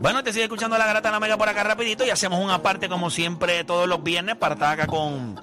Bueno, te sigue escuchando la grata la mega por acá rapidito y hacemos una parte como siempre todos los viernes para estar acá con,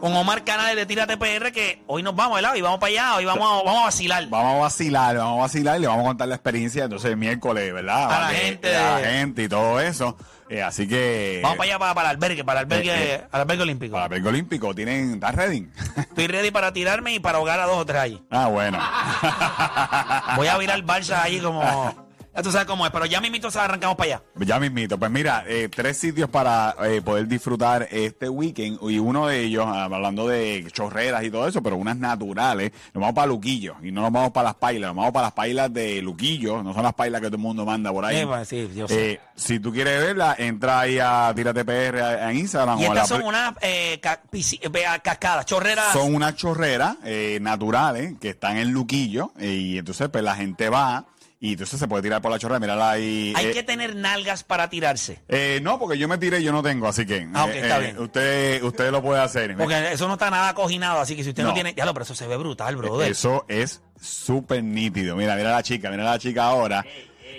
con Omar Canales de Tírate PR que hoy nos vamos, ¿verdad? Y vamos para allá, hoy vamos a, vamos a vacilar. Vamos a vacilar, vamos a vacilar y le vamos a contar la experiencia entonces el miércoles, ¿verdad? A la gente de la gente y todo eso. Eh, así que. Vamos para allá, para, para el albergue, para el albergue, Eh, eh. al albergue olímpico. Para el Perco Olímpico, ¿tienen. ¿Estás ready? Estoy ready para tirarme y para ahogar a dos o tres allí. ah, bueno. Voy a virar balsa allí como... Ya tú sabes cómo es, pero ya mismito se arrancamos para allá. Ya mismito, pues mira, eh, tres sitios para eh, poder disfrutar este weekend y uno de ellos, ah, hablando de chorreras y todo eso, pero unas naturales, nos vamos para Luquillo y no nos vamos para las pailas, nos vamos para las pailas de Luquillo, no son las pailas que todo el mundo manda por ahí. Sí, pues, sí, yo sé. Eh, si tú quieres verla, entra ahí a Tírate PR en Instagram Y o a la estas son unas eh, ca- eh, cascadas, chorreras. son unas chorreras eh, naturales que están en Luquillo y entonces pues la gente va y entonces se puede tirar por la chorrera, mírala ahí. Hay eh, que tener nalgas para tirarse. eh, no, porque yo me tiré y yo no tengo, así que Ah, ok, eh, está eh, bien. usted usted lo puede hacer. Porque eso no está nada coginado, así que si usted no, No. tiene. Ya lo, pero eso se ve brutal, brother. Eso es súper nítido. Mira, mira la chica, mira la chica ahora.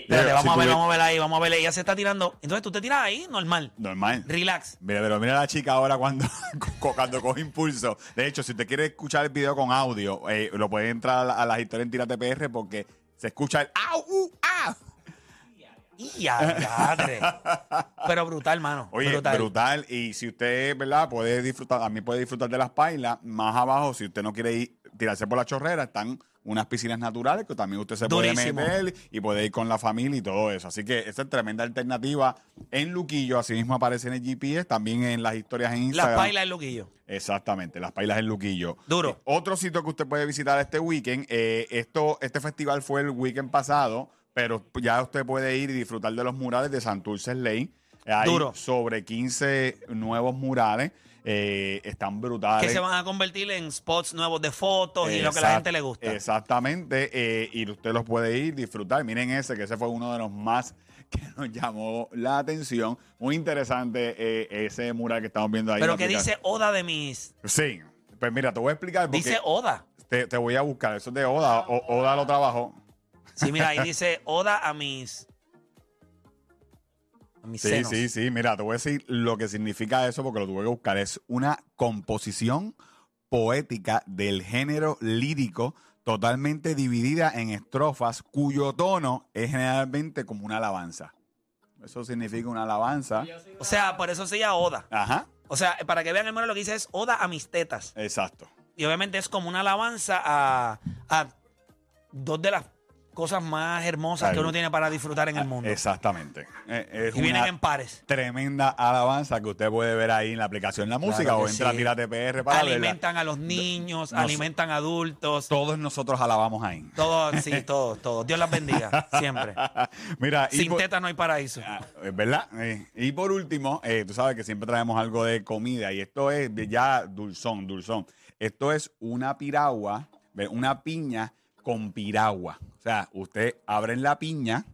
Espérate, Eh, vamos a ver, vamos a ver ahí, vamos a ver. Ella se está tirando. Entonces tú te tiras ahí, normal. Normal. Relax. Mira, pero mira la chica ahora cuando, cuando coge impulso. De hecho, si usted quiere escuchar el video con audio, eh, lo puede entrar a, la- a las historias en Tírate PR porque se escucha el ¡au! uh, ¡ah! Y. Pero brutal, mano. Oye, brutal. brutal. Y si usted, ¿verdad? Puede disfrutar, también puede disfrutar de las pailas. Más abajo, si usted no quiere ir, tirarse por la chorrera, están unas piscinas naturales que también usted se Durísimo. puede meter y puede ir con la familia y todo eso. Así que esa es tremenda alternativa en Luquillo. Así mismo aparece en el GPS, también en las historias en Las Instagram. pailas en loquillo. Exactamente, las pailas en Luquillo. Duro. Eh, otro sitio que usted puede visitar este weekend, eh, esto, este festival fue el weekend pasado, pero ya usted puede ir y disfrutar de los murales de Santurce Lane. Hay Duro. sobre 15 nuevos murales, eh, están brutales. Que se van a convertir en spots nuevos de fotos y lo que a la gente le gusta. Exactamente, eh, y usted los puede ir, disfrutar. Miren ese, que ese fue uno de los más que nos llamó la atención. Muy interesante eh, ese mural que estamos viendo ahí. Pero que aplicación. dice Oda de mis. Sí, pues mira, te voy a explicar porque Dice Oda. te, te voy a buscar. Eso es de Oda. O- Oda lo trabajó. Sí, mira, ahí dice Oda a mis. A mis Sí, senos. sí, sí. Mira, te voy a decir lo que significa eso porque lo tuve que buscar. Es una composición poética del género lírico totalmente dividida en estrofas cuyo tono es generalmente como una alabanza. Eso significa una alabanza. O sea, por eso se llama Oda. Ajá, O sea, para que vean el lo que dice es Oda a mis tetas. exacto. Y obviamente es como una alabanza a, a dos de las cosas más hermosas que uno tiene para disfrutar en el mundo. Exactamente. Eh, Es Y vienen una en pares. tremenda alabanza que usted puede ver ahí en la aplicación La Música Claro o entra sí. a Tírate PR para verla. Alimentan a los niños, no sé. alimentan a adultos. Todos nosotros alabamos ahí. Todos, sí, todos, todos. Dios las bendiga, siempre. Mira, Sin por- tetas no hay paraíso. Ah, es verdad. Eh, y por último, eh, tú sabes que siempre traemos algo de comida y esto es ya dulzón, dulzón. Esto es una piragua, una piña con piragua. O sea, usted abre la piña,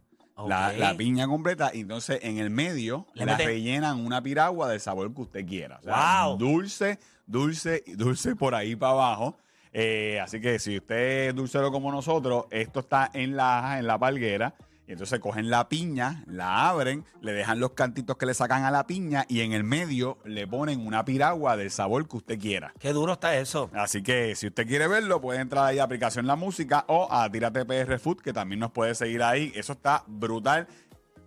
la, Ok. la piña completa y entonces en el medio Le la rellenan una piragua del sabor que usted quiera. O sea, Wow. dulce, dulce, y dulce por ahí para abajo. Eh, así que si usted es dulcero como nosotros, esto está en la, en la palguera. Y entonces cogen la piña, la abren, le dejan los cantitos que le sacan a la piña y en el medio le ponen una piragua del sabor que usted quiera. Qué duro está eso. Así que si usted quiere verlo, puede entrar ahí a aplicación La Música o a Tírate PR Food, que también nos puede seguir ahí. Eso está brutal.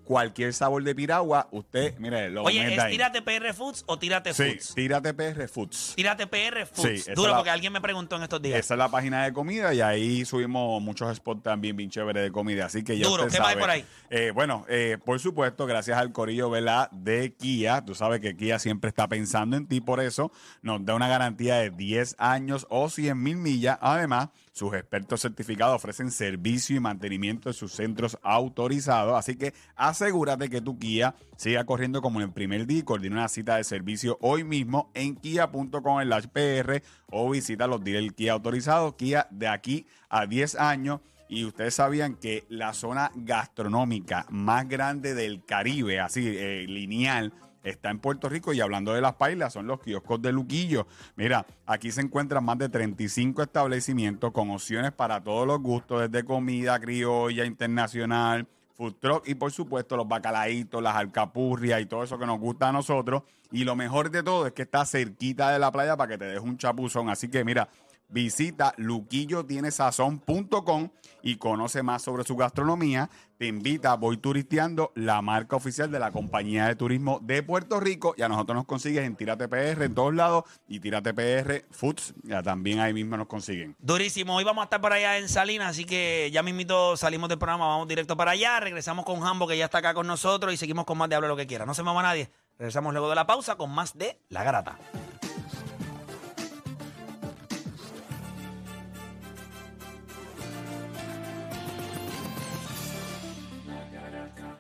Cualquier sabor de piragua, usted, mire, lo Oye, ¿es ahí. Tírate PR Foods o Tírate Sí, Foods? Tírate PR Foods. Tírate PR Sí, Foods. esa Duro, la- porque alguien me preguntó en estos días. Esa es la página de comida y ahí subimos muchos spots también bien chéveres de comida. Así que ya Duro, usted ¿qué más hay sabe. por ahí? Eh, bueno, eh, por supuesto, gracias al corillo ¿verdad? de Kia. Tú sabes que Kia siempre está pensando en ti, por eso nos da una garantía de 10 años o 100 mil millas. Además, sus expertos certificados ofrecen servicio y mantenimiento de sus centros autorizados. Así que asegúrate que tu Kia siga corriendo como en el primer día y coordina una cita de servicio hoy mismo en kia.com PR o visita los dealers Kia autorizados. Kia de aquí a 10 años. Y ustedes sabían que la zona gastronómica más grande del Caribe, así eh, lineal, está en Puerto Rico. Y hablando de las pailas, son los kioscos de Luquillo. Mira, aquí se encuentran más de 35 establecimientos con opciones para todos los gustos, desde comida criolla, internacional, food truck y por supuesto los bacalaitos, las alcapurrias y todo eso que nos gusta a nosotros. Y lo mejor de todo es que está cerquita de la playa para que te deje un chapuzón. Así que mira, visita luquillotienesazón.com y conoce más sobre su gastronomía. Te invita a Voy Turisteando, la marca oficial de la compañía de turismo de Puerto Rico. Y a nosotros nos consigues en Tírate PR en todos lados y Tírate PR Foods. Ya también ahí mismo nos consiguen. Durísimo. Hoy vamos a estar por allá en Salinas, así que ya mismito salimos del programa, vamos directo para allá. Regresamos con Hambo, que ya está acá con nosotros, y seguimos con más de Habla lo que quiera. No se mueva nadie. Regresamos luego de la pausa con más de La Garata.